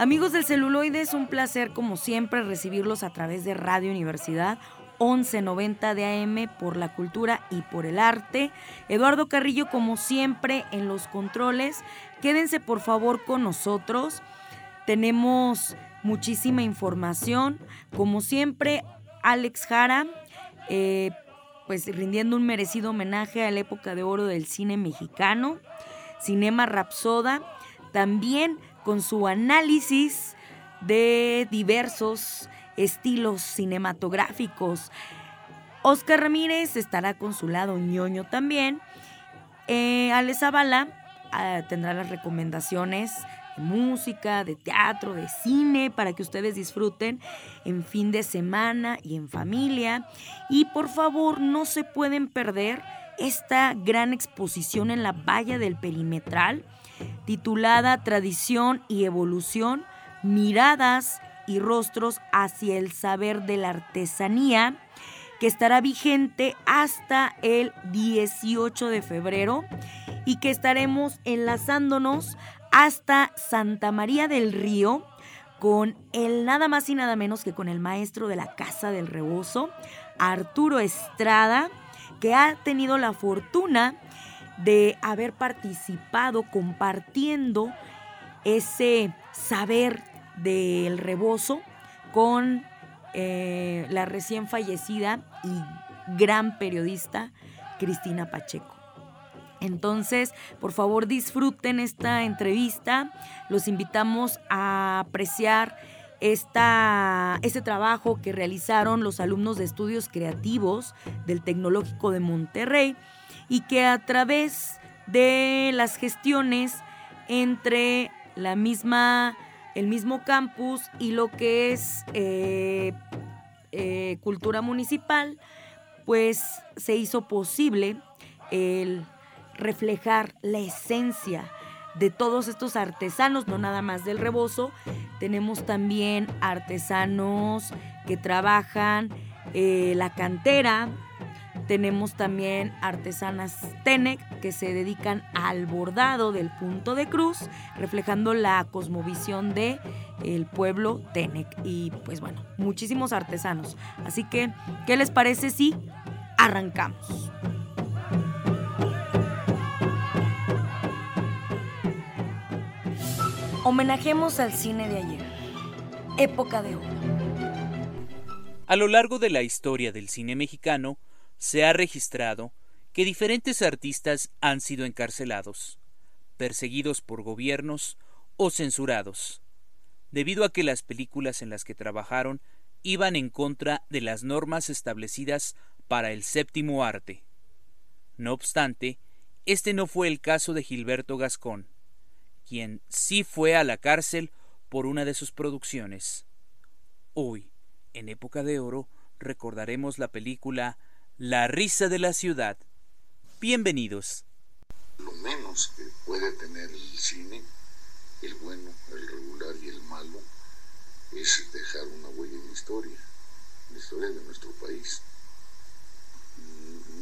Amigos del celuloide, es un placer como siempre recibirlos a través de Radio Universidad 1190 de AM por la cultura y por el arte. Eduardo Carrillo como siempre en los controles. Quédense por favor con nosotros. Tenemos muchísima información. Como siempre, Alex Jara, eh, pues rindiendo un merecido homenaje a la época de oro del cine mexicano. Cinema Rapsoda. También con su análisis de diversos estilos cinematográficos. Oscar Ramírez estará con su lado ñoño también. Eh, Ale Zavala ah, tendrá las recomendaciones de música, de teatro, de cine para que ustedes disfruten en fin de semana y en familia. Y por favor, no se pueden perder esta gran exposición en la valla del perimetral titulada Tradición y Evolución, miradas y rostros hacia el saber de la artesanía, que estará vigente hasta el 18 de febrero y que estaremos enlazándonos hasta Santa María del Río con el nada más y nada menos que con el maestro de la Casa del Rebozo, Arturo Estrada, que ha tenido la fortuna de haber participado compartiendo ese saber del rebozo con eh, la recién fallecida y gran periodista Cristina Pacheco. Entonces, por favor, disfruten esta entrevista. Los invitamos a apreciar esta, este trabajo que realizaron los alumnos de estudios creativos del Tecnológico de Monterrey y que a través de las gestiones entre la misma, el mismo campus y lo que es eh, eh, cultura municipal, pues se hizo posible el reflejar la esencia de todos estos artesanos, no nada más del rebozo, tenemos también artesanos que trabajan eh, la cantera, tenemos también artesanas Tenec que se dedican al bordado del punto de cruz, reflejando la cosmovisión de el pueblo Tenec y pues bueno, muchísimos artesanos. Así que, ¿qué les parece si arrancamos? Homenajemos al cine de ayer, época de oro. A lo largo de la historia del cine mexicano, se ha registrado que diferentes artistas han sido encarcelados, perseguidos por gobiernos o censurados, debido a que las películas en las que trabajaron iban en contra de las normas establecidas para el séptimo arte. No obstante, este no fue el caso de Gilberto Gascón, quien sí fue a la cárcel por una de sus producciones. Hoy, en época de oro, recordaremos la película la risa de la ciudad. Bienvenidos. Lo menos que puede tener el cine, el bueno, el regular y el malo, es dejar una huella en la historia, en la historia de nuestro país.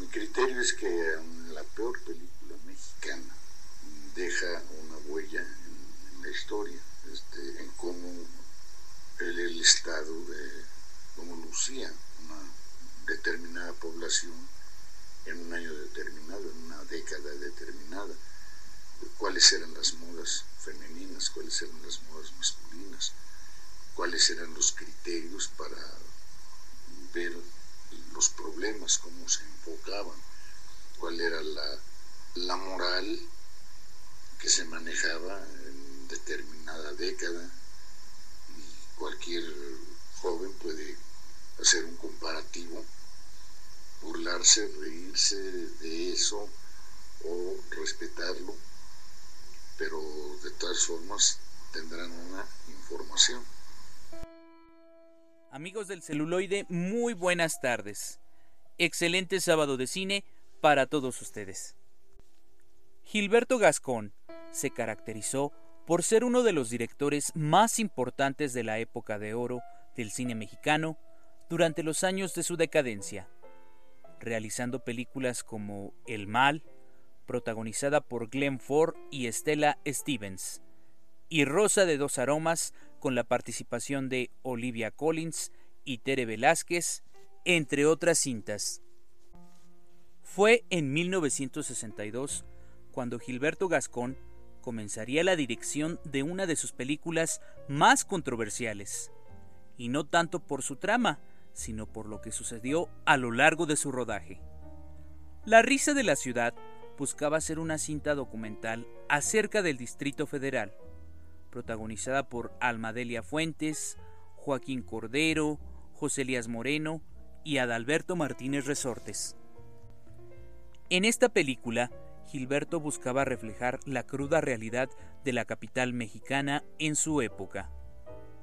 Mi criterio es que la peor película mexicana deja una huella en, la historia, este, en cómo el, el estado de cómo lucía población en un año determinado, en una década determinada, cuáles eran las modas femeninas, cuáles eran las modas masculinas, cuáles eran los criterios para ver los problemas, cómo se enfocaban, cuál era la, la moral que se manejaba en determinada década y cualquier joven puede hacer un comparativo, burlarse, reírse de eso o respetarlo, pero de todas formas tendrán una información. Amigos del celuloide, muy buenas tardes. Excelente sábado de cine para todos ustedes. Gilberto Gascón se caracterizó por ser uno de los directores más importantes de la época de oro del cine mexicano durante los años de su decadencia, realizando películas como El Mal, protagonizada por Glenn Ford y Stella Stevens, y Rosa de dos Aromas, con la participación de Olivia Collins y Tere Velázquez, entre otras cintas. Fue en 1962 cuando Gilberto Gascón comenzaría la dirección de una de sus películas más controversiales, y no tanto por su trama, sino por lo que sucedió a lo largo de su rodaje. La risa de la ciudad buscaba ser una cinta documental acerca del Distrito Federal, protagonizada por Almadelia Fuentes, Joaquín Cordero, José Elías Moreno y Adalberto Martínez Resortes. En esta película, Gilberto buscaba reflejar la cruda realidad de la capital mexicana en su época,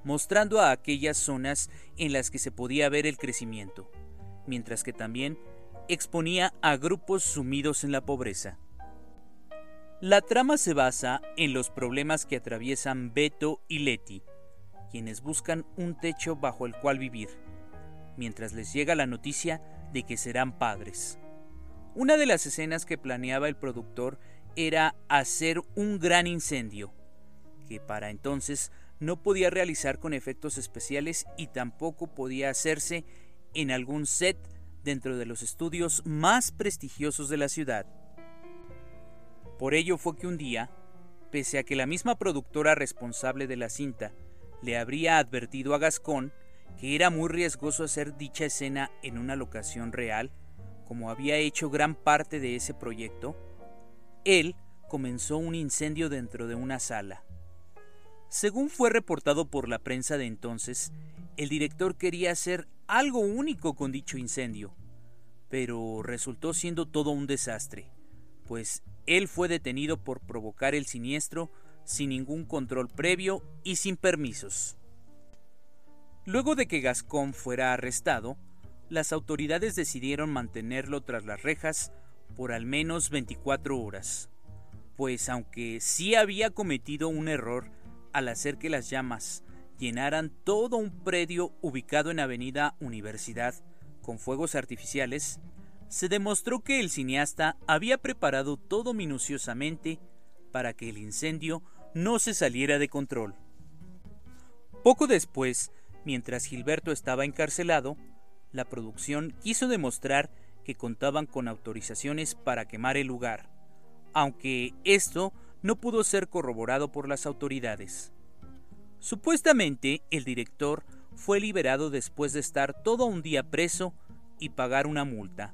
mostrando a aquellas zonas en las que se podía ver el crecimiento, mientras que también exponía a grupos sumidos en la pobreza. La trama se basa en los problemas que atraviesan Beto y Leti, quienes buscan un techo bajo el cual vivir, mientras les llega la noticia de que serán padres. Una de las escenas que planeaba el productor era hacer un gran incendio, que para entonces no podía realizar con efectos especiales y tampoco podía hacerse en algún set dentro de los estudios más prestigiosos de la ciudad. Por ello fue que un día, pese a que la misma productora responsable de la cinta le habría advertido a Gascón que era muy riesgoso hacer dicha escena en una locación real, como había hecho gran parte de ese proyecto, él comenzó un incendio dentro de una sala. Según fue reportado por la prensa de entonces, el director quería hacer algo único con dicho incendio, pero resultó siendo todo un desastre, pues él fue detenido por provocar el siniestro sin ningún control previo y sin permisos. Luego de que Gascón fuera arrestado, las autoridades decidieron mantenerlo tras las rejas por al menos 24 horas, pues aunque sí había cometido un error al hacer que las llamas llenaran todo un predio ubicado en Avenida Universidad con fuegos artificiales, se demostró que el cineasta había preparado todo minuciosamente para que el incendio no se saliera de control. Poco después, mientras Gilberto estaba encarcelado, la producción quiso demostrar que contaban con autorizaciones para quemar el lugar, aunque esto no pudo ser corroborado por las autoridades. Supuestamente, el director fue liberado después de estar todo un día preso y pagar una multa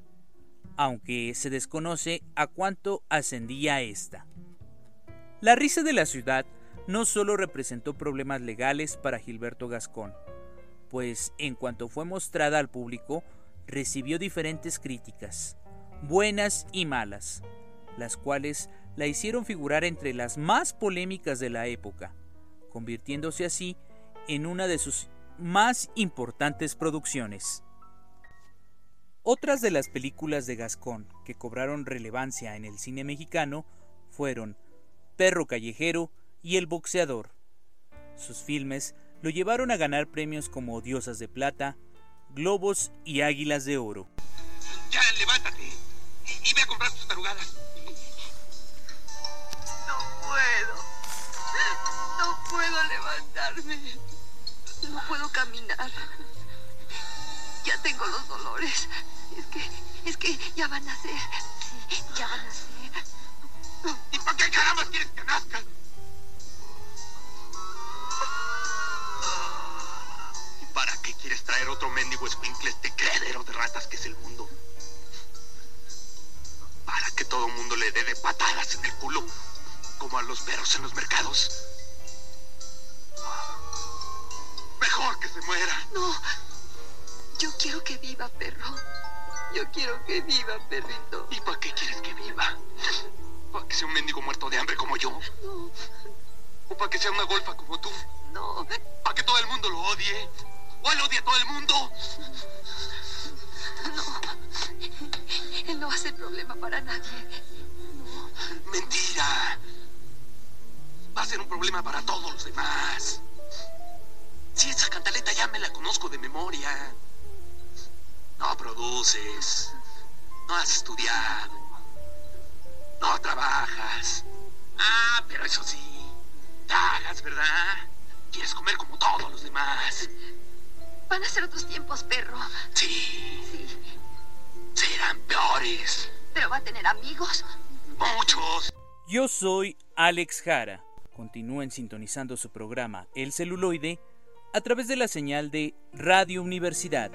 aunque se desconoce a cuánto ascendía esta. La risa de la ciudad no solo representó problemas legales para Gilberto Gascón, pues en cuanto fue mostrada al público, recibió diferentes críticas, buenas y malas, las cuales la hicieron figurar entre las más polémicas de la época, convirtiéndose así en una de sus más importantes producciones. Otras de las películas de Gascón que cobraron relevancia en el cine mexicano fueron Perro Callejero y El Boxeador. Sus filmes lo llevaron a ganar premios como Diosas de Plata, Globos y Águilas de Oro. Ya, levántate y, ve a comprar tus tarugadas. No puedo caminar. Ya tengo los dolores. Es que, es que ya van a ser. Sí, ya van a ser. ¿Y para qué caramba quieres que nazcan? ¿Y para qué quieres traer otro mendigo escuincle este creadero de ratas que es el mundo? ¿Para que todo mundo le dé de patadas en el culo? Como a los perros en los mercados. Muera. No. Yo quiero que viva, perro. Yo quiero que viva, perrito. ¿Y para qué quieres que viva? ¿Para que sea un mendigo muerto de hambre como yo? No, ¿O para que sea una golfa como tú? no. ¿Para que todo el mundo lo odie? ¿O él odia a todo el mundo? Él no va a ser problema para nadie. Mentira. Va a ser un problema para todos los demás. Si esa cantaleta ya me la conozco de memoria. No produces. No has estudiado. No trabajas. Ah, pero eso sí. Tragas, ¿verdad? Quieres comer como todos los demás. Van a ser otros tiempos, perro. Sí, Sí. serán peores. Pero va a tener amigos. Muchos. Yo soy Alex Jara. Continúen sintonizando su programa El celuloide a través de la señal de Radio Universidad.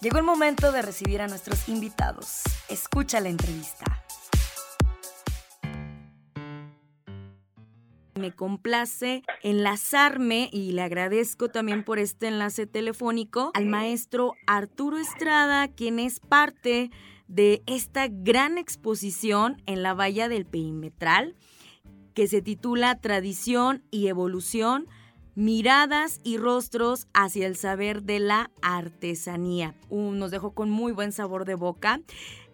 Llegó el momento de recibir a nuestros invitados. Escucha la entrevista. Me complace enlazarme y le agradezco también por este enlace telefónico al maestro Arturo Estrada, quien es parte de esta gran exposición en la valla del perimetral que se titula Tradición y Evolución, miradas y rostros hacia el saber de la artesanía. Uh, nos dejó con muy buen sabor de boca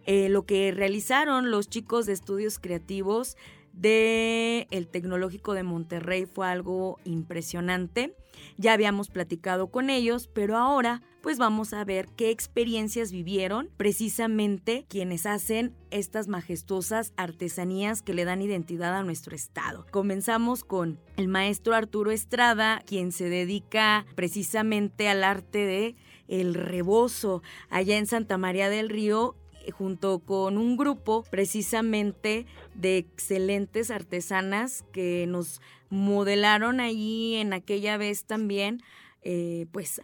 eh, lo que realizaron los chicos de estudios creativos de el Tecnológico de Monterrey fue algo impresionante. Ya habíamos platicado con ellos, pero ahora pues vamos a ver qué experiencias vivieron precisamente quienes hacen estas majestuosas artesanías que le dan identidad a nuestro estado. Comenzamos con el maestro Arturo Estrada, quien se dedica precisamente al arte de el rebozo allá en Santa María del Río junto con un grupo precisamente de excelentes artesanas que nos modelaron ahí en aquella vez también, eh, pues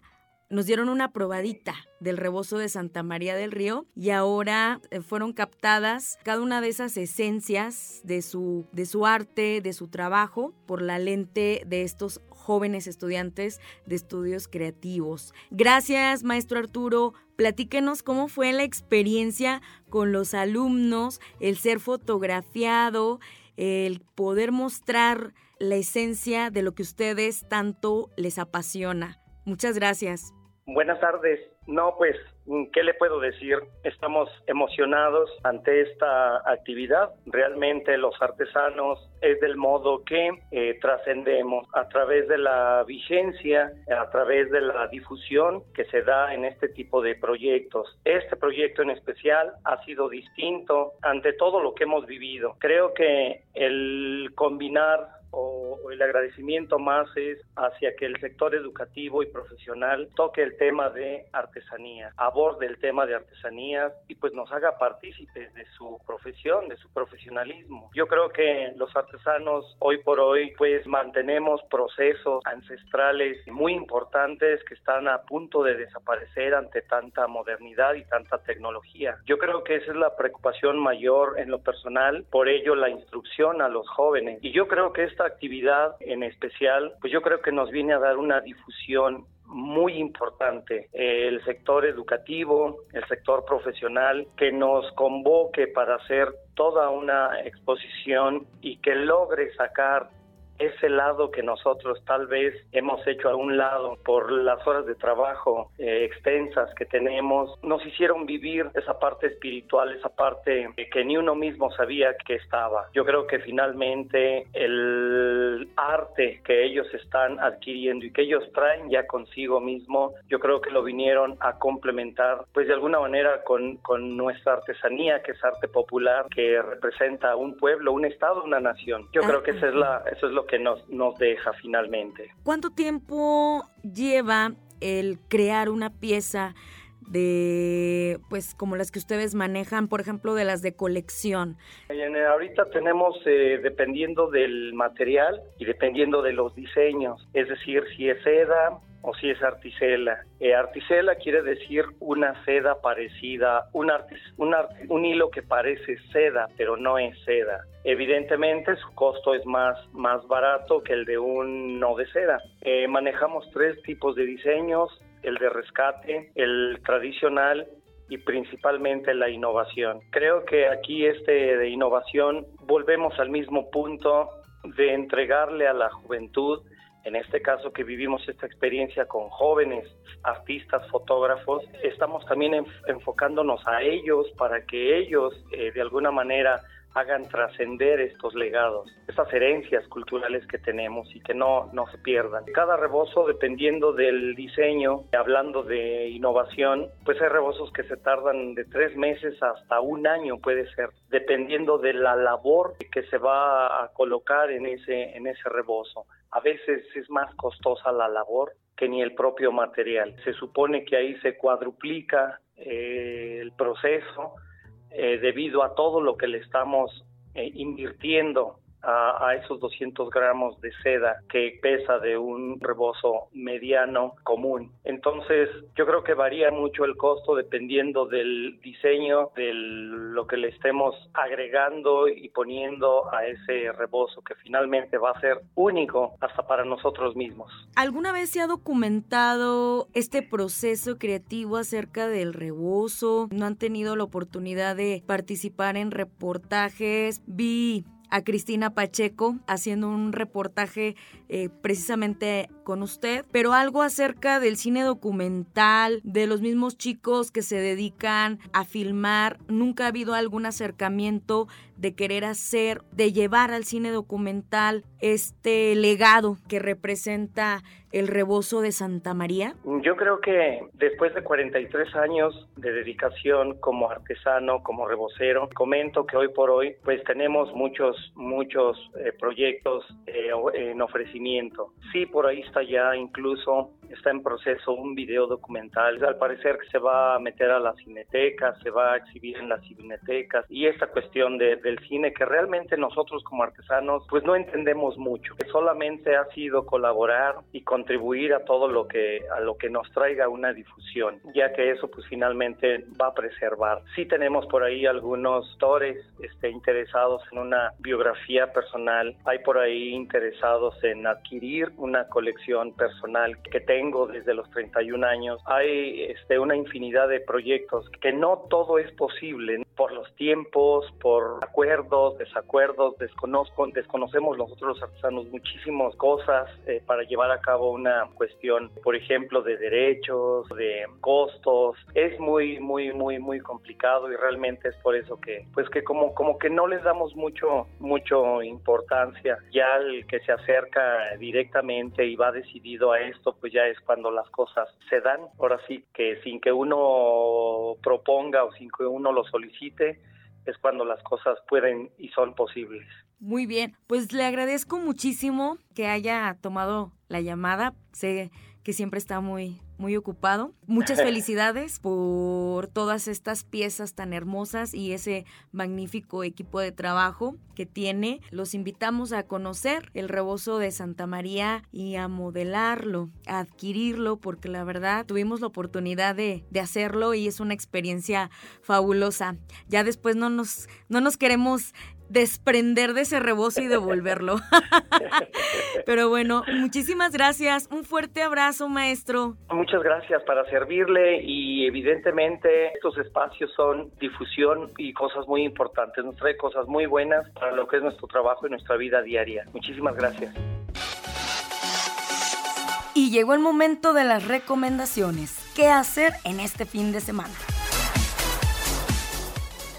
nos dieron una probadita del rebozo de Santa María del Río y ahora eh, fueron captadas cada una de esas esencias de su, de su arte, de su trabajo, por la lente de estos jóvenes estudiantes de estudios creativos. Gracias, maestro Arturo. Platíquenos cómo fue la experiencia con los alumnos, el ser fotografiado, el poder mostrar la esencia de lo que ustedes tanto les apasiona. Muchas gracias. Buenas tardes. No, pues, ¿qué le puedo decir? Estamos emocionados ante esta actividad. Realmente los artesanos es del modo que eh, trascendemos a través de la vigencia, a través de la difusión que se da en este tipo de proyectos. Este proyecto en especial ha sido distinto ante todo lo que hemos vivido. Creo que el combinar o, o el agradecimiento más es hacia que el sector educativo y profesional toque el tema de artesanía, aborde el tema de artesanías y pues nos haga partícipes de su profesión, de su profesionalismo. Yo creo que los artesanos hoy por hoy pues mantenemos procesos ancestrales muy importantes que están a punto de desaparecer ante tanta modernidad y tanta tecnología. Yo creo que esa es la preocupación mayor en lo personal, por ello la instrucción a los jóvenes. Y yo creo que esta actividad en especial, pues yo creo que nos viene a dar una difusión muy importante. El sector educativo, el sector profesional, que nos convoque para hacer toda una exposición y que logre sacar ese lado que nosotros tal vez hemos hecho a un lado por las horas de trabajo eh, extensas que tenemos, nos hicieron vivir esa parte espiritual, esa parte que ni uno mismo sabía que estaba. Yo creo que finalmente el arte que ellos están adquiriendo y que ellos traen ya consigo mismo, yo creo que lo vinieron a complementar, pues de alguna manera con, con nuestra artesanía, que es arte popular, que representa un pueblo, un estado, una nación. Yo creo que esa es la, eso es lo que nos, nos deja finalmente. ¿Cuánto tiempo lleva el crear una pieza de, pues, como las que ustedes manejan, por ejemplo, de las de colección? En, ahorita tenemos, eh, dependiendo del material y dependiendo de los diseños, es decir, si es seda, o si es articela. Eh, articela quiere decir una seda parecida, un, un, un hilo que parece seda, pero no es seda. Evidentemente su costo es más, más barato que el de un no de seda. Eh, manejamos tres tipos de diseños, el de rescate, el tradicional y principalmente la innovación. Creo que aquí este de innovación volvemos al mismo punto de entregarle a la juventud, en este caso que vivimos esta experiencia con jóvenes artistas, fotógrafos, estamos también enfocándonos a ellos para que ellos eh, de alguna manera hagan trascender estos legados, estas herencias culturales que tenemos y que no, no se pierdan. Cada rebozo, dependiendo del diseño, hablando de innovación, pues hay rebozos que se tardan de tres meses hasta un año, puede ser, dependiendo de la labor que se va a colocar en ese, en ese rebozo. A veces es más costosa la labor que ni el propio material. Se supone que ahí se cuadruplica eh, el proceso eh, debido a todo lo que le estamos eh, invirtiendo a, esos 200 gramos de seda que pesa de un rebozo mediano común. Entonces, yo creo que varía mucho el costo dependiendo del diseño, de lo que le estemos agregando y poniendo a ese rebozo que finalmente va a ser único hasta para nosotros mismos. ¿Alguna vez se ha documentado este proceso creativo acerca del rebozo? ¿No han tenido la oportunidad de participar en reportajes? Vi a Cristina Pacheco haciendo un reportaje eh, precisamente con usted, pero algo acerca del cine documental, de los mismos chicos que se dedican a filmar. Nunca ha habido algún acercamiento de querer hacer, de llevar al cine documental este legado que representa el rebozo de Santa María? Yo creo que después de 43 años de dedicación como artesano, como rebocero, comento que hoy por hoy pues tenemos muchos, muchos eh, proyectos eh, en ofrecimiento. Sí, por ahí está ya incluso está en proceso un video documental. Al parecer que se va a meter a las cinetecas, se va a exhibir en las cinetecas y esta cuestión de, del cine que realmente nosotros como artesanos pues no entendemos mucho. Solamente ha sido colaborar y contribuir a todo lo que a lo que nos traiga una difusión, ya que eso pues finalmente va a preservar. Sí tenemos por ahí algunos autores este, interesados en una biografía personal, hay por ahí interesados en adquirir una colección personal que tengo desde los 31 años, hay este, una infinidad de proyectos que no todo es posible por los tiempos, por acuerdos, desacuerdos, desconozco, desconocemos nosotros los artesanos muchísimas cosas eh, para llevar a cabo una cuestión, por ejemplo, de derechos, de costos. Es muy, muy, muy, muy complicado y realmente es por eso que, pues que como, como que no les damos mucho, mucho importancia. Ya el que se acerca directamente y va decidido a esto, pues ya es cuando las cosas se dan. Ahora sí que sin que uno proponga o sin que uno lo solicite, es cuando las cosas pueden y son posibles. Muy bien, pues le agradezco muchísimo que haya tomado la llamada. Sé que siempre está muy, muy ocupado. Muchas felicidades por todas estas piezas tan hermosas y ese magnífico equipo de trabajo que tiene. Los invitamos a conocer el rebozo de Santa María y a modelarlo, a adquirirlo, porque la verdad tuvimos la oportunidad de, de hacerlo y es una experiencia fabulosa. Ya después no nos, no nos queremos desprender de ese rebozo y devolverlo. Pero bueno, muchísimas gracias. Un fuerte abrazo, maestro. Muchas gracias para servirle y evidentemente estos espacios son difusión y cosas muy importantes. Nos trae cosas muy buenas para lo que es nuestro trabajo y nuestra vida diaria. Muchísimas gracias. Y llegó el momento de las recomendaciones. ¿Qué hacer en este fin de semana?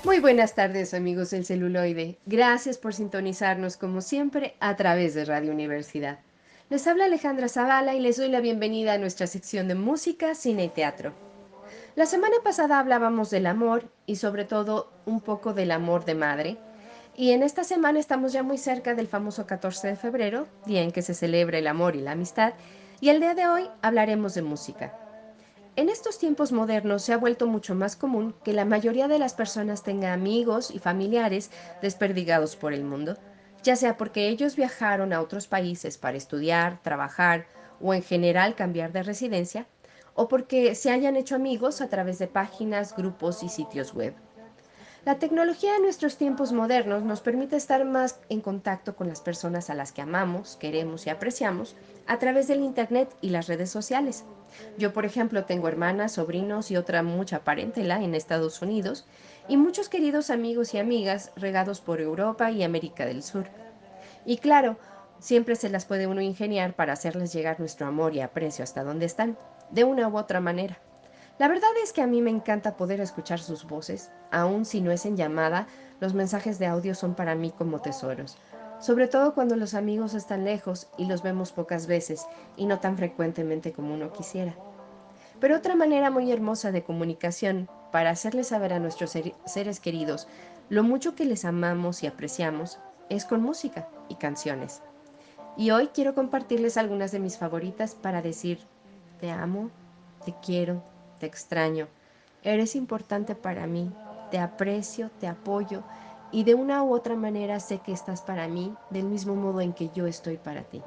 Muy buenas tardes amigos del celuloide. Gracias por sintonizarnos como siempre a través de Radio Universidad. Les habla Alejandra Zavala y les doy la bienvenida a nuestra sección de música, cine y teatro. La semana pasada hablábamos del amor y sobre todo un poco del amor de madre. Y en esta semana estamos ya muy cerca del famoso 14 de febrero, día en que se celebra el amor y la amistad, y el día de hoy hablaremos de música. En estos tiempos modernos se ha vuelto mucho más común que la mayoría de las personas tenga amigos y familiares desperdigados por el mundo, ya sea porque ellos viajaron a otros países para estudiar, trabajar o en general cambiar de residencia, o porque se hayan hecho amigos a través de páginas, grupos y sitios web. La tecnología de nuestros tiempos modernos nos permite estar más en contacto con las personas a las que amamos, queremos y apreciamos a través del Internet y las redes sociales. Yo, por ejemplo, tengo hermanas, sobrinos y otra mucha parentela en Estados Unidos y muchos queridos amigos y amigas regados por Europa y América del Sur. Y claro, siempre se las puede uno ingeniar para hacerles llegar nuestro amor y aprecio hasta donde están, de una u otra manera. La verdad es que a mí me encanta poder escuchar sus voces, aun si no es en llamada, los mensajes de audio son para mí como tesoros, sobre todo cuando los amigos están lejos y los vemos pocas veces y no tan frecuentemente como uno quisiera. Pero otra manera muy hermosa de comunicación para hacerles saber a nuestros seres queridos lo mucho que les amamos y apreciamos es con música y canciones. Y hoy quiero compartirles algunas de mis favoritas para decir te amo, te quiero, te extraño. Eres importante para mí, te aprecio, te apoyo y de una u otra manera sé que estás para mí del mismo modo en que yo estoy para ti.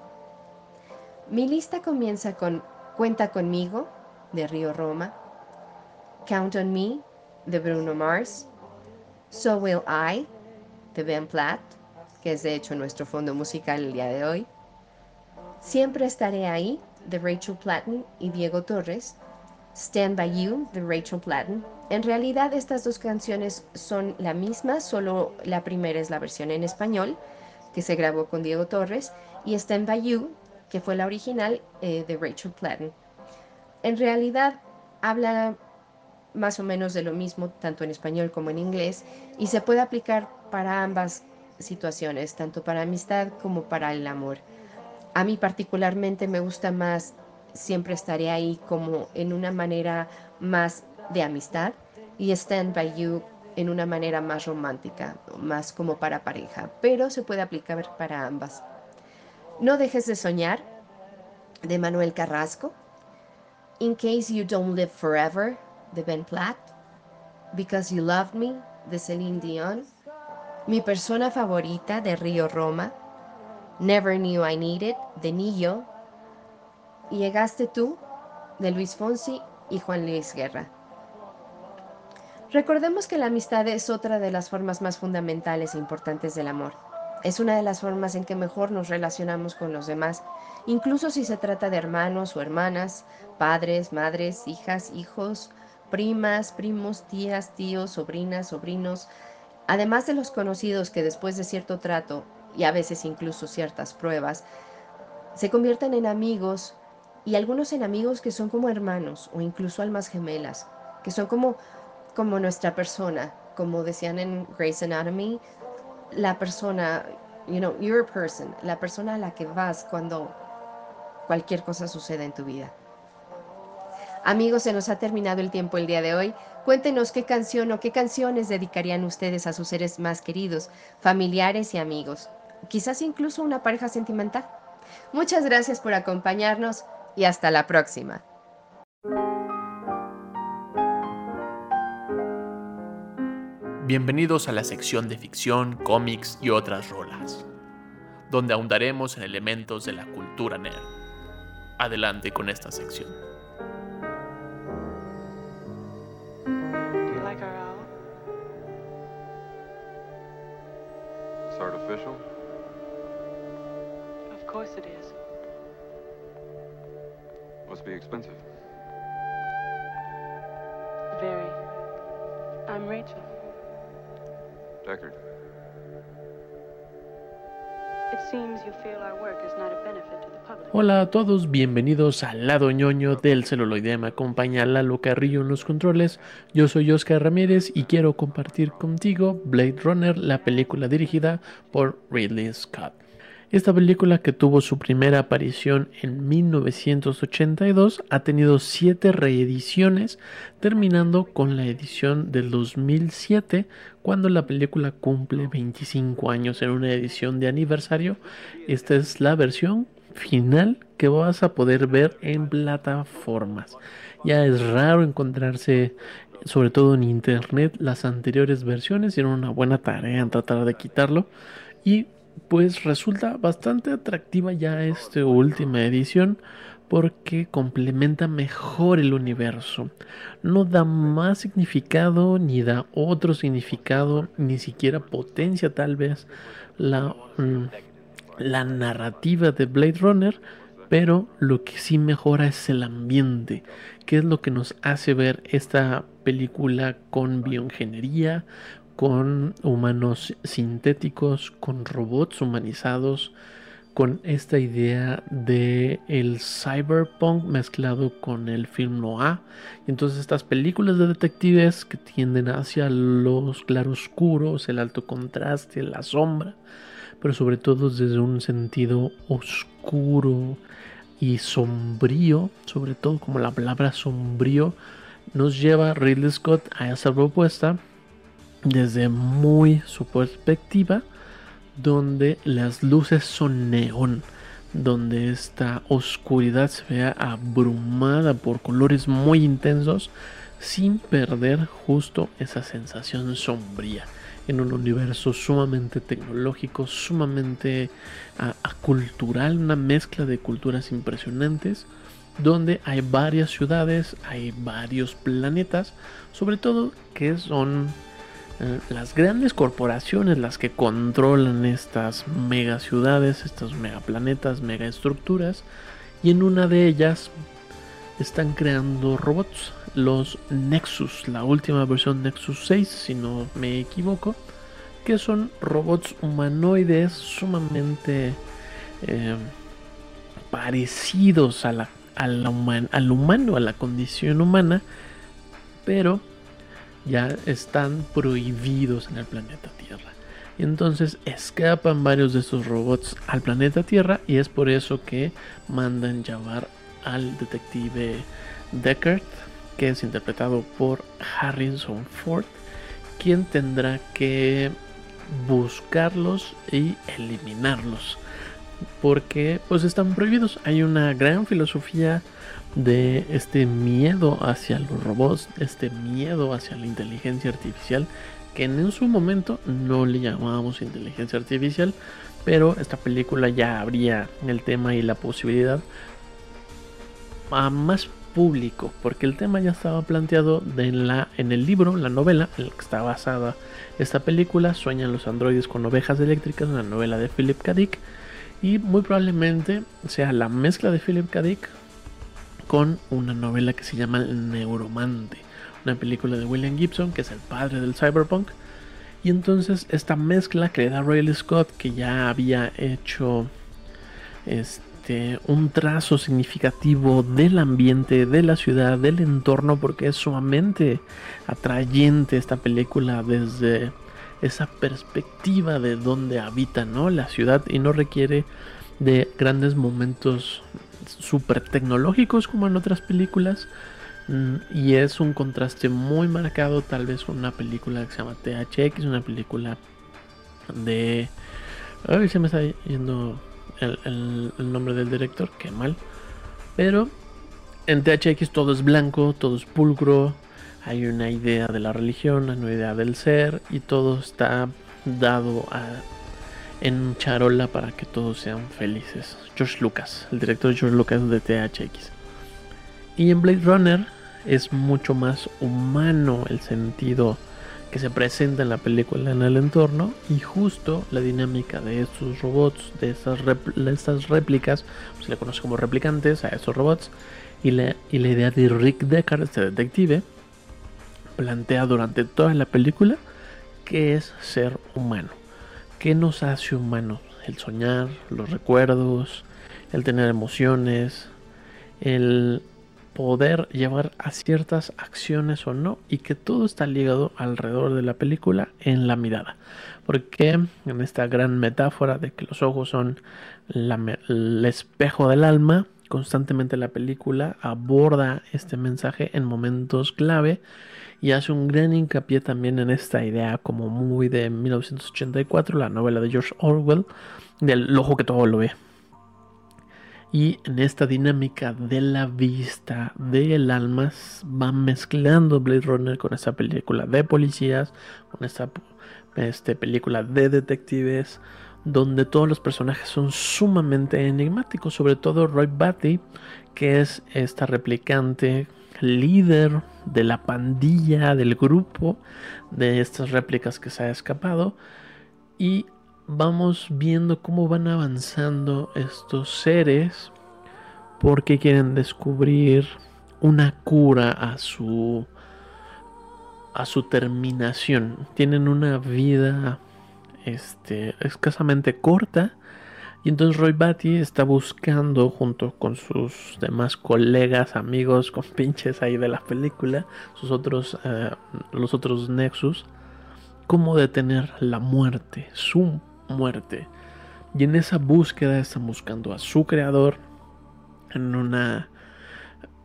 Mi lista comienza con Cuenta conmigo de Río Roma, Count on Me de Bruno Mars, So Will I de Ben Platt, que es de hecho nuestro fondo musical el día de hoy, Siempre estaré ahí de Rachel Platten y Diego Torres, Stand By You de Rachel Platten. En realidad estas dos canciones son la misma, solo la primera es la versión en español que se grabó con Diego Torres y Stand By You, que fue la original eh, de Rachel Platten. En realidad habla más o menos de lo mismo, tanto en español como en inglés, y se puede aplicar para ambas situaciones, tanto para amistad como para el amor. A mí particularmente me gusta más siempre estaré ahí como en una manera más de amistad y Stand By You en una manera más romántica, más como para pareja, pero se puede aplicar para ambas. No dejes de soñar, de Manuel Carrasco. In Case You Don't Live Forever, de Ben Platt. Because You Love Me, de Celine Dion. Mi persona favorita, de Río Roma. Never Knew I Needed, de Nillo y Llegaste tú, de Luis Fonsi y Juan Luis Guerra. Recordemos que la amistad es otra de las formas más fundamentales e importantes del amor. Es una de las formas en que mejor nos relacionamos con los demás, incluso si se trata de hermanos o hermanas, padres, madres, hijas, hijos, primas, primos, tías, tíos, sobrinas, sobrinos, además de los conocidos que después de cierto trato y a veces incluso ciertas pruebas, se convierten en amigos y algunos en amigos que son como hermanos o incluso almas gemelas, que son como, como nuestra persona, como decían en Grey's Anatomy, la persona, you know, your person, la persona a la que vas cuando cualquier cosa sucede en tu vida. Amigos, se nos ha terminado el tiempo el día de hoy. Cuéntenos qué canción o qué canciones dedicarían ustedes a sus seres más queridos, familiares y amigos. Quizás incluso una pareja sentimental. Muchas gracias por acompañarnos y hasta la próxima. Bienvenidos a la sección de ficción, cómics y otras rolas, donde ahondaremos en elementos de la cultura nerd. Adelante con esta sección. artificial? Of course it is. Must be expensive. Very. I'm Rachel. Deckard. Hola a todos, bienvenidos al lado ñoño del celuloide. Me acompaña Lalo Carrillo en los controles. Yo soy Oscar Ramírez y quiero compartir contigo Blade Runner, la película dirigida por Ridley Scott. Esta película que tuvo su primera aparición en 1982 ha tenido siete reediciones, terminando con la edición del 2007 cuando la película cumple 25 años en una edición de aniversario. Esta es la versión final que vas a poder ver en plataformas. Ya es raro encontrarse sobre todo en internet las anteriores versiones hicieron una buena tarea en tratar de quitarlo y pues resulta bastante atractiva ya esta última edición porque complementa mejor el universo. No da más significado, ni da otro significado, ni siquiera potencia tal vez la, mm, la narrativa de Blade Runner, pero lo que sí mejora es el ambiente, que es lo que nos hace ver esta película con bioingeniería, con humanos sintéticos, con robots humanizados, con esta idea de el cyberpunk mezclado con el film noir. Y entonces estas películas de detectives que tienden hacia los claroscuros, el alto contraste, la sombra, pero sobre todo desde un sentido oscuro y sombrío, sobre todo como la palabra sombrío nos lleva Ridley Scott a esa propuesta desde muy su perspectiva donde las luces son neón, donde esta oscuridad se vea abrumada por colores muy intensos sin perder justo esa sensación sombría en un universo sumamente tecnológico, sumamente cultural, una mezcla de culturas impresionantes, donde hay varias ciudades, hay varios planetas, sobre todo que son las grandes corporaciones las que controlan estas mega ciudades, estos megaplanetas, megaestructuras, y en una de ellas están creando robots, los Nexus, la última versión Nexus 6, si no me equivoco, que son robots humanoides sumamente eh, parecidos a la, al humano, a la condición humana, pero ya están prohibidos en el planeta Tierra. Entonces escapan varios de estos robots al planeta Tierra y es por eso que mandan llamar al detective Deckard, que es interpretado por Harrison Ford, quien tendrá que buscarlos y eliminarlos porque pues están prohibidos. Hay una gran filosofía de este miedo hacia los robots, este miedo hacia la inteligencia artificial, que en su momento no le llamábamos inteligencia artificial, pero esta película ya abría el tema y la posibilidad a más público, porque el tema ya estaba planteado en, la, en el libro, la novela en la que está basada esta película, Sueñan los androides con ovejas eléctricas, una novela de Philip K. Dick, y muy probablemente sea la mezcla de Philip K. Dick con una novela que se llama El Neuromante, una película de William Gibson, que es el padre del cyberpunk. Y entonces esta mezcla que le da Riley Scott, que ya había hecho este, un trazo significativo del ambiente, de la ciudad, del entorno, porque es sumamente atrayente esta película desde esa perspectiva de donde habita ¿no? la ciudad y no requiere de grandes momentos super tecnológicos como en otras películas. Mm, y es un contraste muy marcado, tal vez con una película que se llama THX, una película de... Ay, se me está yendo el, nombre del director, qué mal. Pero en THX todo es blanco, todo es pulcro, hay una idea de la religión, hay una idea del ser y todo está dado a, en charola para que todos sean felices. George Lucas, el director George Lucas de THX. Y en Blade Runner es mucho más humano el sentido que se presenta en la película en el entorno y justo la dinámica de estos robots, de estas, estas réplicas, se le conoce como replicantes a estos robots, y la, y la idea de Rick Deckard, este detective, plantea durante toda la película qué es ser humano. ¿Qué nos hace humanos? El soñar, los recuerdos, el tener emociones, el poder llevar a ciertas acciones o no y que todo está ligado alrededor de la película en la mirada. Porque en esta gran metáfora de que los ojos son el espejo del alma, constantemente la película aborda este mensaje en momentos clave y hace un gran hincapié también en esta idea como muy de 1984, la novela de George Orwell, del ojo que todo lo ve. Y en esta dinámica de la vista, del alma, va mezclando Blade Runner con esta película de policías, con esta este, película de detectives, donde todos los personajes son sumamente enigmáticos, sobre todo Roy Batty, que es esta replicante líder de la pandilla, del grupo de estas réplicas que se ha escapado. Y vamos viendo cómo van avanzando estos seres porque quieren descubrir una cura a su a su terminación. Tienen una vida este, escasamente corta. Y entonces Roy Batty está buscando, junto con sus demás colegas, amigos, con pinches ahí de la película, sus otros, eh, los otros Nexus, cómo detener la muerte, su muerte. Y en esa búsqueda están buscando a su creador en una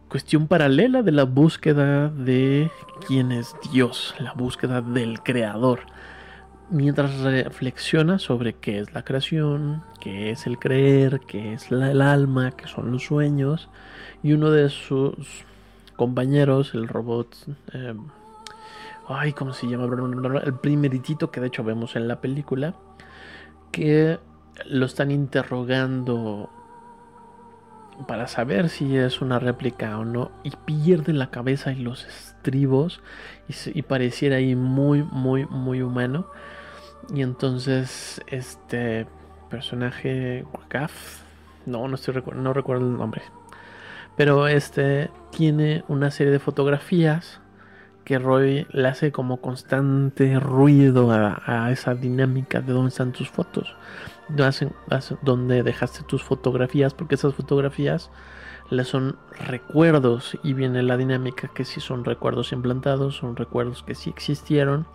cuestión paralela de la búsqueda de quién es Dios, la búsqueda del creador mientras reflexiona sobre qué es la creación, qué es el creer, qué es el alma, qué son los sueños, y uno de sus compañeros, el robot, em, ay, ¿cómo se llama? El primeritito que de hecho vemos en la película, que lo están interrogando para saber si es una réplica o no y pierde la cabeza y los estribos y pareciera ahí muy muy muy humano y entonces este personaje Gaf, no, no estoy no recuerdo el nombre. Pero este tiene una serie de fotografías que Roy le hace como constante ruido a, esa dinámica de dónde están tus fotos. Dónde dejaste tus fotografías, porque esas fotografías le son recuerdos y viene la dinámica que si son recuerdos implantados, son recuerdos que sí existieron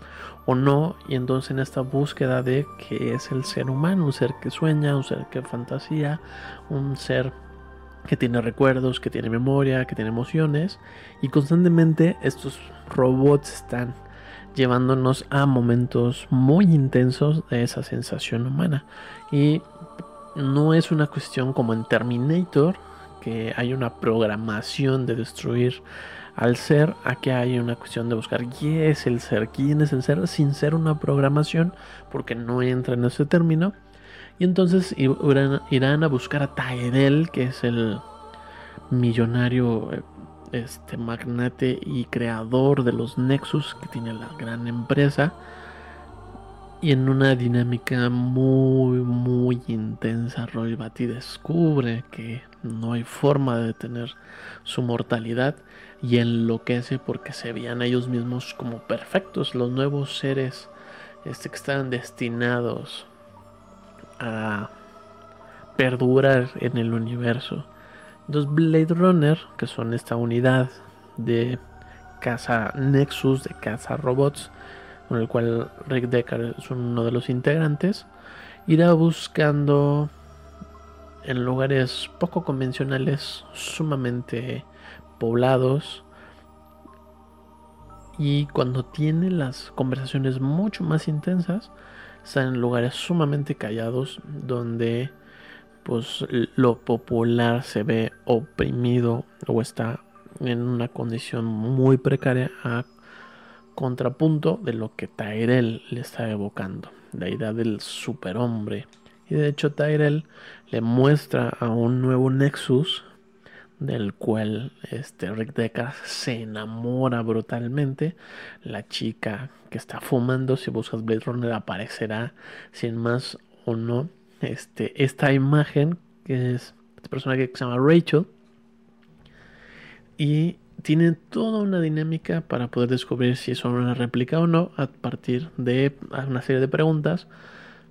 o no, y entonces en esta búsqueda de qué es el ser humano, un ser que sueña, un ser que fantasía, un ser que tiene recuerdos, que tiene memoria, que tiene emociones, y constantemente estos robots están llevándonos a momentos muy intensos de esa sensación humana. Y no es una cuestión como en Terminator, que hay una programación de destruir al ser, aquí hay una cuestión de buscar quién es el ser, quién es el ser, sin ser una programación, porque no entra en ese término. Y entonces irán, a buscar a Tyrell, que es el millonario, este magnate y creador de los Nexus, que tiene la gran empresa y en una dinámica muy, muy intensa, Roy Batty descubre que no hay forma de detener su mortalidad y enloquece porque se veían ellos mismos como perfectos, los nuevos seres este, que estaban destinados a perdurar en el universo. Entonces Blade Runner, que son esta unidad de casa Nexus, de casa robots, con el cual Rick Decker es uno de los integrantes, irá buscando en lugares poco convencionales, sumamente poblados, y cuando tiene las conversaciones mucho más intensas, está en lugares sumamente callados donde pues lo popular se ve oprimido o está en una condición muy precaria a contrapunto de lo que Tyrell le está evocando, la idea del superhombre. Y de hecho Tyrell le muestra a un nuevo Nexus del cual este Rick Decker se enamora brutalmente. La chica que está fumando, si buscas Blade Runner aparecerá sin más o no este, esta imagen que es este personaje que se llama Rachel y tiene toda una dinámica para poder descubrir si son una réplica o no a partir de una serie de preguntas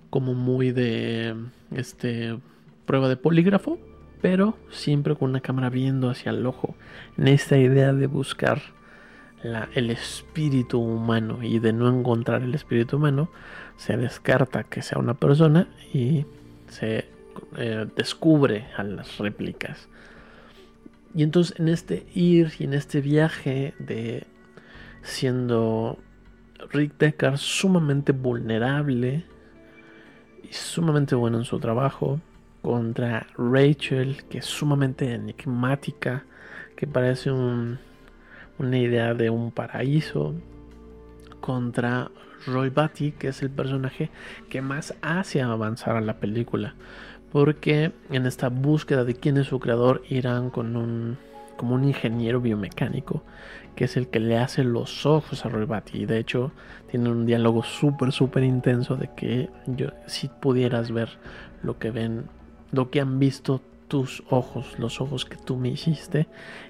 como muy de este prueba de polígrafo pero siempre con una cámara viendo hacia el ojo en esta idea de buscar el espíritu humano y de no encontrar el espíritu humano se descarta que sea una persona y se eh, descubre a las réplicas. Y entonces en este ir y en este viaje de siendo Rick Deckard sumamente vulnerable y sumamente bueno en su trabajo contra Rachel que es sumamente enigmática que parece una idea de un paraíso contra Roy Batty, que es el personaje que más hace avanzar a la película. Porque en esta búsqueda de quién es su creador, irán con un como un ingeniero biomecánico que es el que le hace los ojos a Roy Batty. Y de hecho, tienen un diálogo súper, súper intenso de que yo, si pudieras ver lo que ven, lo que han visto tus ojos, los ojos que tú me hiciste,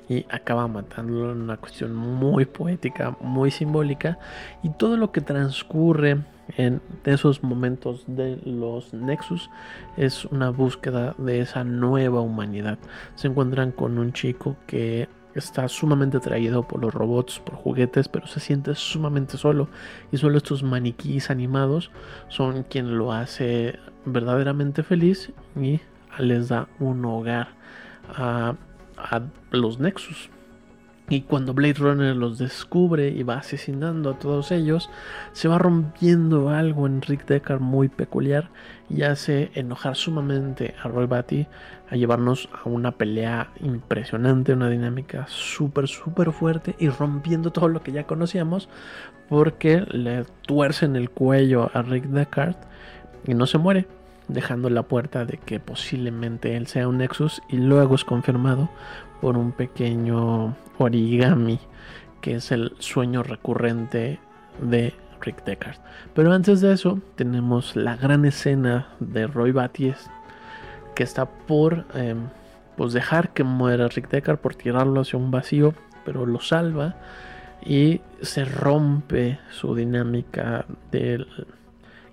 y acaba matándolo en una cuestión muy poética, muy simbólica, y todo lo que transcurre en esos momentos de los Nexus es una búsqueda de esa nueva humanidad. Se encuentran con un chico que está sumamente atraído por los robots, por juguetes, pero se siente sumamente solo. Y solo estos maniquíes animados son quien lo hace verdaderamente feliz y les da un hogar a, los Nexus. Y cuando Blade Runner los descubre y va asesinando a todos ellos, se va rompiendo algo en Rick Deckard muy peculiar y hace enojar sumamente a Roy Batty a llevarnos a una pelea impresionante, una dinámica súper, súper fuerte y rompiendo todo lo que ya conocíamos porque le tuercen el cuello a Rick Deckard y no se muere dejando la puerta de que posiblemente él sea un Nexus y luego es confirmado por un pequeño origami que es el sueño recurrente de Rick Deckard. Pero antes de eso tenemos la gran escena de Roy Batty que está por em, pues dejar que muera Rick Deckard por tirarlo hacia un vacío, pero lo salva y se rompe su dinámica del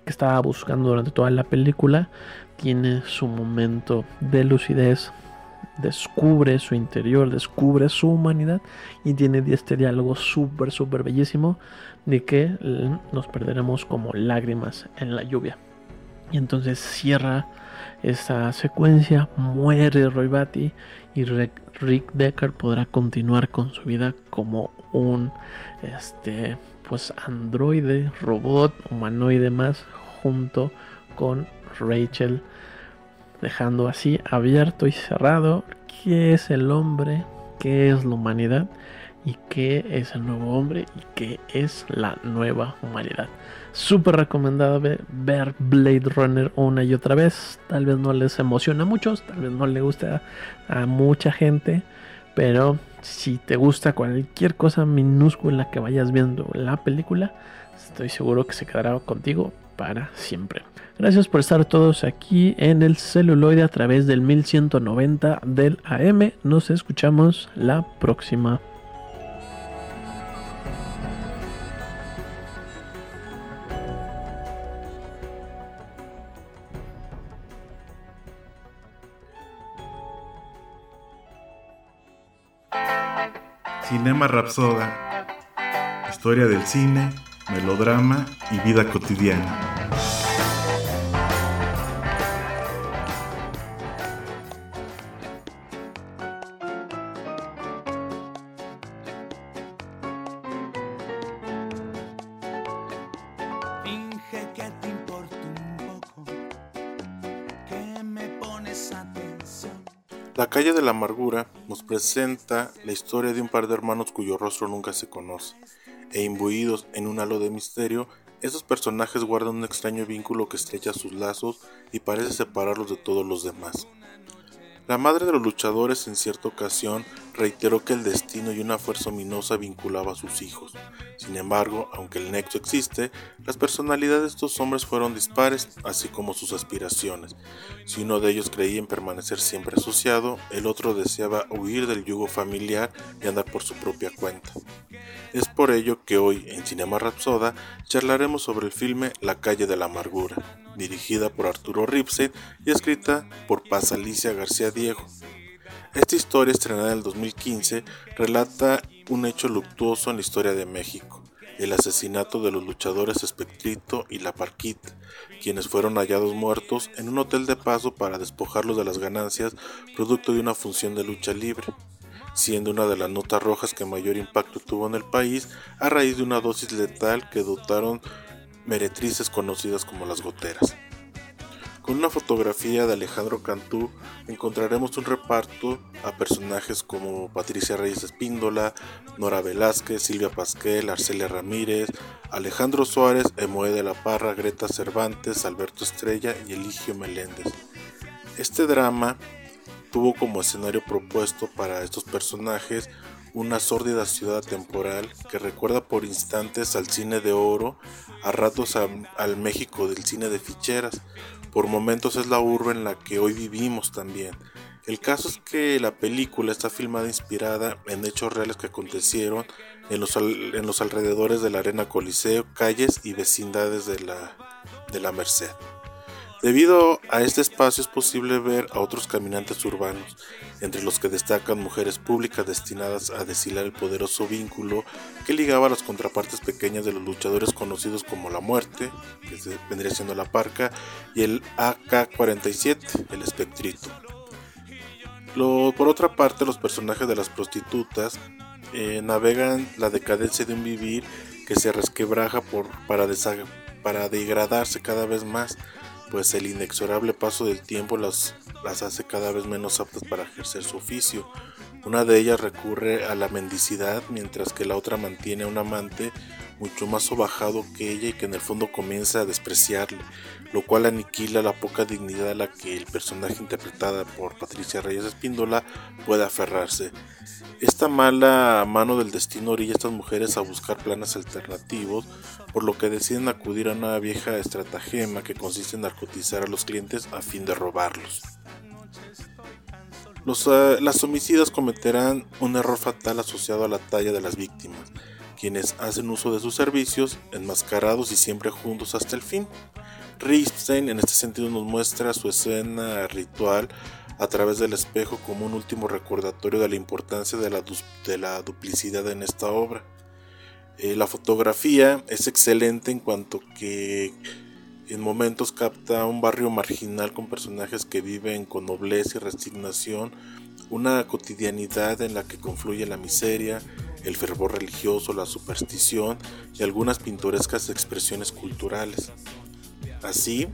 que estaba buscando durante toda la película, tiene su momento de lucidez, descubre su interior, descubre su humanidad y tiene este diálogo súper, súper bellísimo de que nos perderemos como lágrimas en la lluvia. Y entonces cierra esa secuencia, muere Roy Batty y Rick Decker podrá continuar con su vida como un este pues androide, robot, humanoide más junto con Rachel, dejando así abierto y cerrado qué es el hombre, qué es la humanidad y qué es el nuevo hombre y qué es la nueva humanidad. Súper recomendado ver Blade Runner una y otra vez. Tal vez no les emociona a muchos, tal vez no le gusta a mucha gente, pero si te gusta cualquier cosa minúscula que vayas viendo la película, estoy seguro que se quedará contigo para siempre. Gracias por estar todos aquí en el celuloide a través del 1190 del AM. Nos escuchamos la próxima. Cinema Rapsoda. Historia del cine, melodrama y vida cotidiana. La calle de la amargura nos presenta la historia de un par de hermanos cuyo rostro nunca se conoce, e imbuidos en un halo de misterio, esos personajes guardan un extraño vínculo que estrecha sus lazos y parece separarlos de todos los demás. La madre de los luchadores en cierta ocasión reiteró que el destino y una fuerza ominosa vinculaba a sus hijos. Sin embargo, aunque el nexo existe, las personalidades de estos hombres fueron dispares, así como sus aspiraciones. Si uno de ellos creía en permanecer siempre asociado, el otro deseaba huir del yugo familiar y andar por su propia cuenta. Es por ello que hoy en Cinema Rapsoda charlaremos sobre el filme La calle de la amargura dirigida por Arturo Ripstein y escrita por Paz Alicia García Diego. Esta historia, estrenada en el 2015, relata un hecho luctuoso en la historia de México, el asesinato de los luchadores Espectrito y La Parquita, quienes fueron hallados muertos en un hotel de paso para despojarlos de las ganancias producto de una función de lucha libre, siendo una de las notas rojas que mayor impacto tuvo en el país a raíz de una dosis letal que dotaron meretrices conocidas como las goteras. Con una fotografía de Alejandro Cantú encontraremos un reparto a personajes como Patricia Reyes Espíndola, Nora Velázquez, Silvia Pasquel, Arcelia Ramírez, Alejandro Suárez, Emoe de la Parra, Greta Cervantes, Alberto Estrella y Eligio Meléndez. Este drama tuvo como escenario propuesto para estos personajes una sórdida ciudad temporal que recuerda por instantes al cine de oro, a ratos al México del cine de ficheras, por momentos es la urbe en la que hoy vivimos también. El caso es que la película está filmada inspirada en hechos reales que acontecieron en los, en los alrededores de la Arena Coliseo, calles y vecindades de la, de la Merced. Debido a este espacio es posible ver a otros caminantes urbanos, entre los que destacan mujeres públicas destinadas a deshilar el poderoso vínculo que ligaba a las contrapartes pequeñas de los luchadores conocidos como la muerte, que vendría siendo la parca, y el AK-47, el espectrito. por otra parte, los personajes de las prostitutas eh, navegan la decadencia de un vivir que se resquebraja por, para, para degradarse cada vez más pues el inexorable paso del tiempo las, las hace cada vez menos aptas para ejercer su oficio. Una de ellas recurre a la mendicidad, mientras que la otra mantiene a un amante mucho más sobajado que ella y que en el fondo comienza a despreciarle, lo cual aniquila la poca dignidad a la que el personaje interpretada por Patricia Reyes Espíndola puede aferrarse. Esta mala mano del destino orilla a estas mujeres a buscar planes alternativos, por lo que deciden acudir a una vieja estratagema que consiste en narcotizar a los clientes a fin de robarlos. Los, eh, las homicidas cometerán un error fatal asociado a la talla de las víctimas, quienes hacen uso de sus servicios, enmascarados y siempre juntos hasta el fin. Ripstein en este sentido nos muestra su escena ritual a través del espejo como un último recordatorio de la importancia de la, de la duplicidad en esta obra. Eh, la fotografía es excelente en cuanto que en momentos capta un barrio marginal con personajes que viven con nobleza y resignación, una cotidianidad en la que confluye la miseria, el fervor religioso, la superstición y algunas pintorescas expresiones culturales. Así,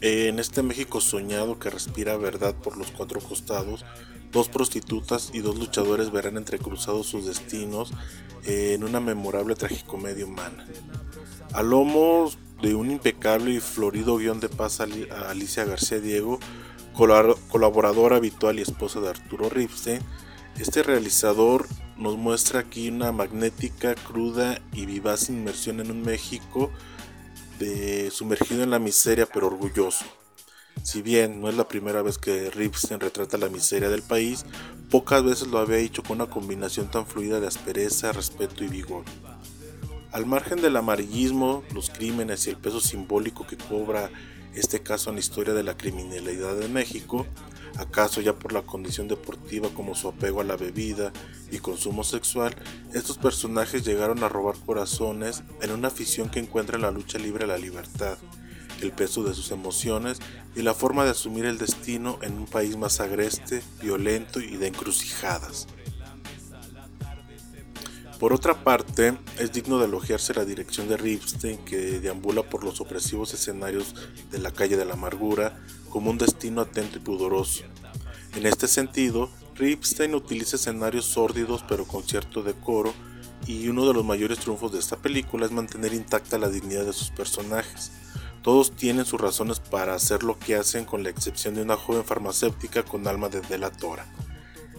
en este México soñado que respira verdad por los cuatro costados, dos prostitutas y dos luchadores verán entrecruzados sus destinos en una memorable tragicomedia humana. A lomos de un impecable y florido guion de paz a Alicia García Diego, colaboradora habitual y esposa de Arturo Ripstein, este realizador nos muestra aquí una magnética, cruda y vivaz inmersión en un México de, sumergido en la miseria pero orgulloso. Si bien no es la primera vez que Ripstein retrata la miseria del país, pocas veces lo había hecho con una combinación tan fluida de aspereza, respeto y vigor. Al margen del amarillismo, los crímenes y el peso simbólico que cobra este caso en la historia de la criminalidad de México, acaso ya por la condición deportiva como su apego a la bebida y consumo sexual, estos personajes llegaron a robar corazones en una afición que encuentra en la lucha libre a la libertad, el peso de sus emociones y la forma de asumir el destino en un país más agreste, violento y de encrucijadas. Por otra parte, es digno de elogiarse la dirección de Ripstein que deambula por los opresivos escenarios de la calle de la amargura como un destino atento y pudoroso. En este sentido, Ripstein utiliza escenarios sórdidos pero con cierto decoro y uno de los mayores triunfos de esta película es mantener intacta la dignidad de sus personajes. Todos tienen sus razones para hacer lo que hacen con la excepción de una joven farmacéutica con alma de delatora.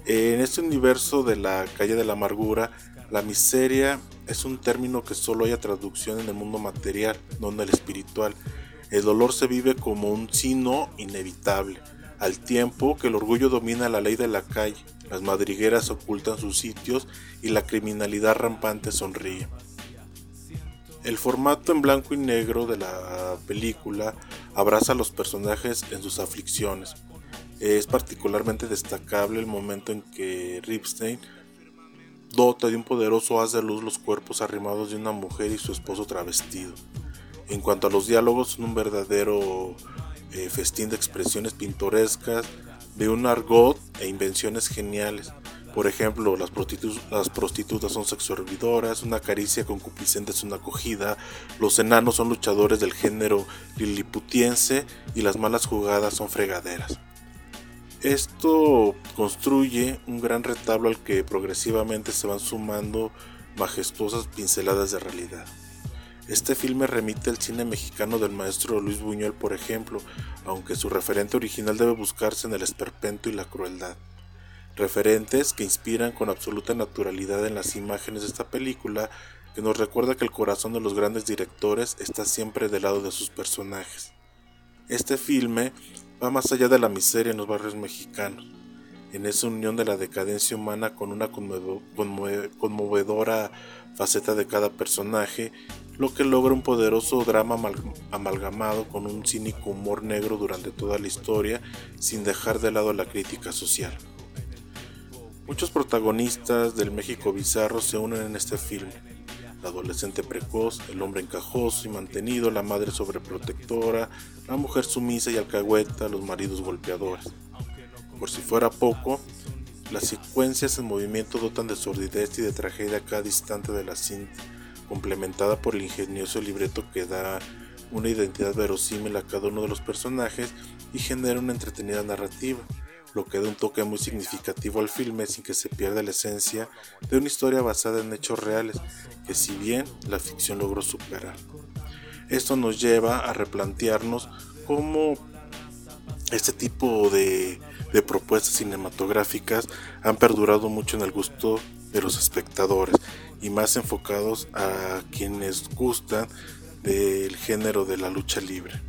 En este universo de la calle de la amargura, la miseria es un término que solo haya traducción en el mundo material, no en el espiritual. El dolor se vive como un sino inevitable, al tiempo que el orgullo domina la ley de la calle, las madrigueras ocultan sus sitios y la criminalidad rampante sonríe. El formato en blanco y negro de la película abraza a los personajes en sus aflicciones. Es particularmente destacable el momento en que Ripstein dota de un poderoso haz de luz los cuerpos arrimados de una mujer y su esposo travestido. En cuanto a los diálogos, son un verdadero eh, festín de expresiones pintorescas, de un argot e invenciones geniales. Por ejemplo, las, las prostitutas son sexoservidoras, una caricia concupiscente es una acogida, los enanos son luchadores del género liliputiense y las malas jugadas son fregaderas. Esto construye un gran retablo al que progresivamente se van sumando majestuosas pinceladas de realidad. Este filme remite al cine mexicano del maestro Luis Buñuel, por ejemplo, aunque su referente original debe buscarse en el esperpento y la crueldad. Referentes que inspiran con absoluta naturalidad en las imágenes de esta película, que nos recuerda que el corazón de los grandes directores está siempre del lado de sus personajes. Este filme va más allá de la miseria en los barrios mexicanos, en esa unión de la decadencia humana con una conmovedora faceta de cada personaje lo que logra un poderoso drama amalgamado con un cínico humor negro durante toda la historia, sin dejar de lado la crítica social. Muchos protagonistas del México bizarro se unen en este filme. La adolescente precoz, el hombre encajoso y mantenido, la madre sobreprotectora, la mujer sumisa y alcahueta, los maridos golpeadores. Por si fuera poco, las secuencias en movimiento dotan de sordidez y de tragedia cada instante de la cinta complementada por el ingenioso libreto que da una identidad verosímil a cada uno de los personajes y genera una entretenida narrativa, lo que da un toque muy significativo al filme sin que se pierda la esencia de una historia basada en hechos reales, que si bien la ficción logró superar. Esto nos lleva a replantearnos cómo este tipo de, de propuestas cinematográficas han perdurado mucho en el gusto de los espectadores y más enfocados a quienes gustan del género de la lucha libre.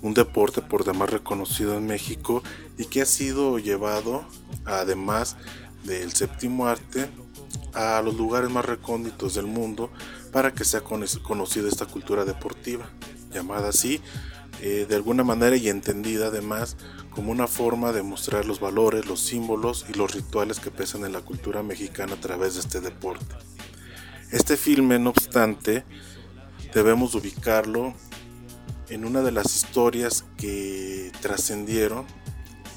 Un deporte por demás reconocido en México y que ha sido llevado, además del séptimo arte, a los lugares más recónditos del mundo para que sea conocida esta cultura deportiva, llamada así eh, de alguna manera y entendida además como una forma de mostrar los valores, los símbolos y los rituales que pesan en la cultura mexicana a través de este deporte. Este filme, no obstante, debemos ubicarlo en una de las historias que trascendieron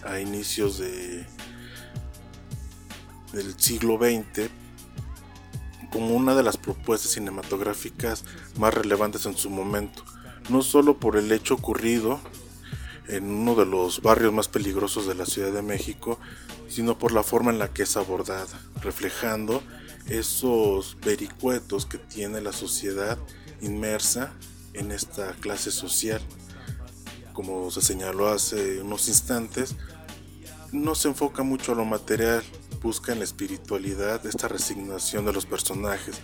a inicios de, del siglo XX como una de las propuestas cinematográficas más relevantes en su momento, no solo por el hecho ocurrido en uno de los barrios más peligrosos de la Ciudad de México, sino por la forma en la que es abordada, reflejando esos vericuetos que tiene la sociedad inmersa en esta clase social. Como se señaló hace unos instantes, no se enfoca mucho a lo material, busca en la espiritualidad esta resignación de los personajes,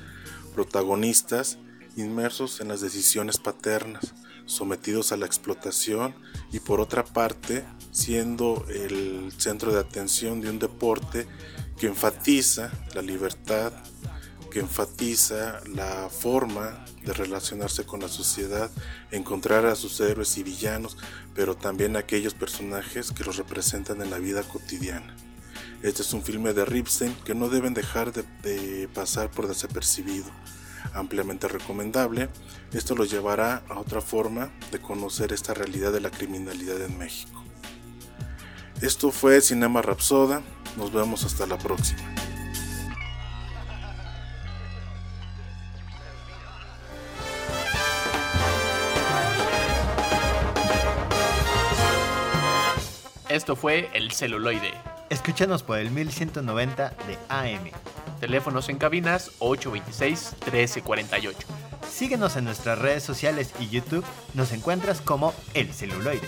protagonistas inmersos en las decisiones paternas, sometidos a la explotación y por otra parte siendo el centro de atención de un deporte que enfatiza la libertad, que enfatiza la forma de relacionarse con la sociedad, encontrar a sus héroes y villanos, pero también aquellos personajes que los representan en la vida cotidiana. Este es un filme de Ripstein que no deben dejar de, de pasar por desapercibido ampliamente recomendable. Esto los llevará a otra forma de conocer esta realidad de la criminalidad en México. Esto fue Cinema Rapsoda. Nos vemos hasta la próxima. Esto fue El Celuloide. Escúchanos por el 1190 de AM. Teléfonos en cabinas 826-1348. Síguenos en nuestras redes sociales y YouTube. Nos encuentras como El Celuloide.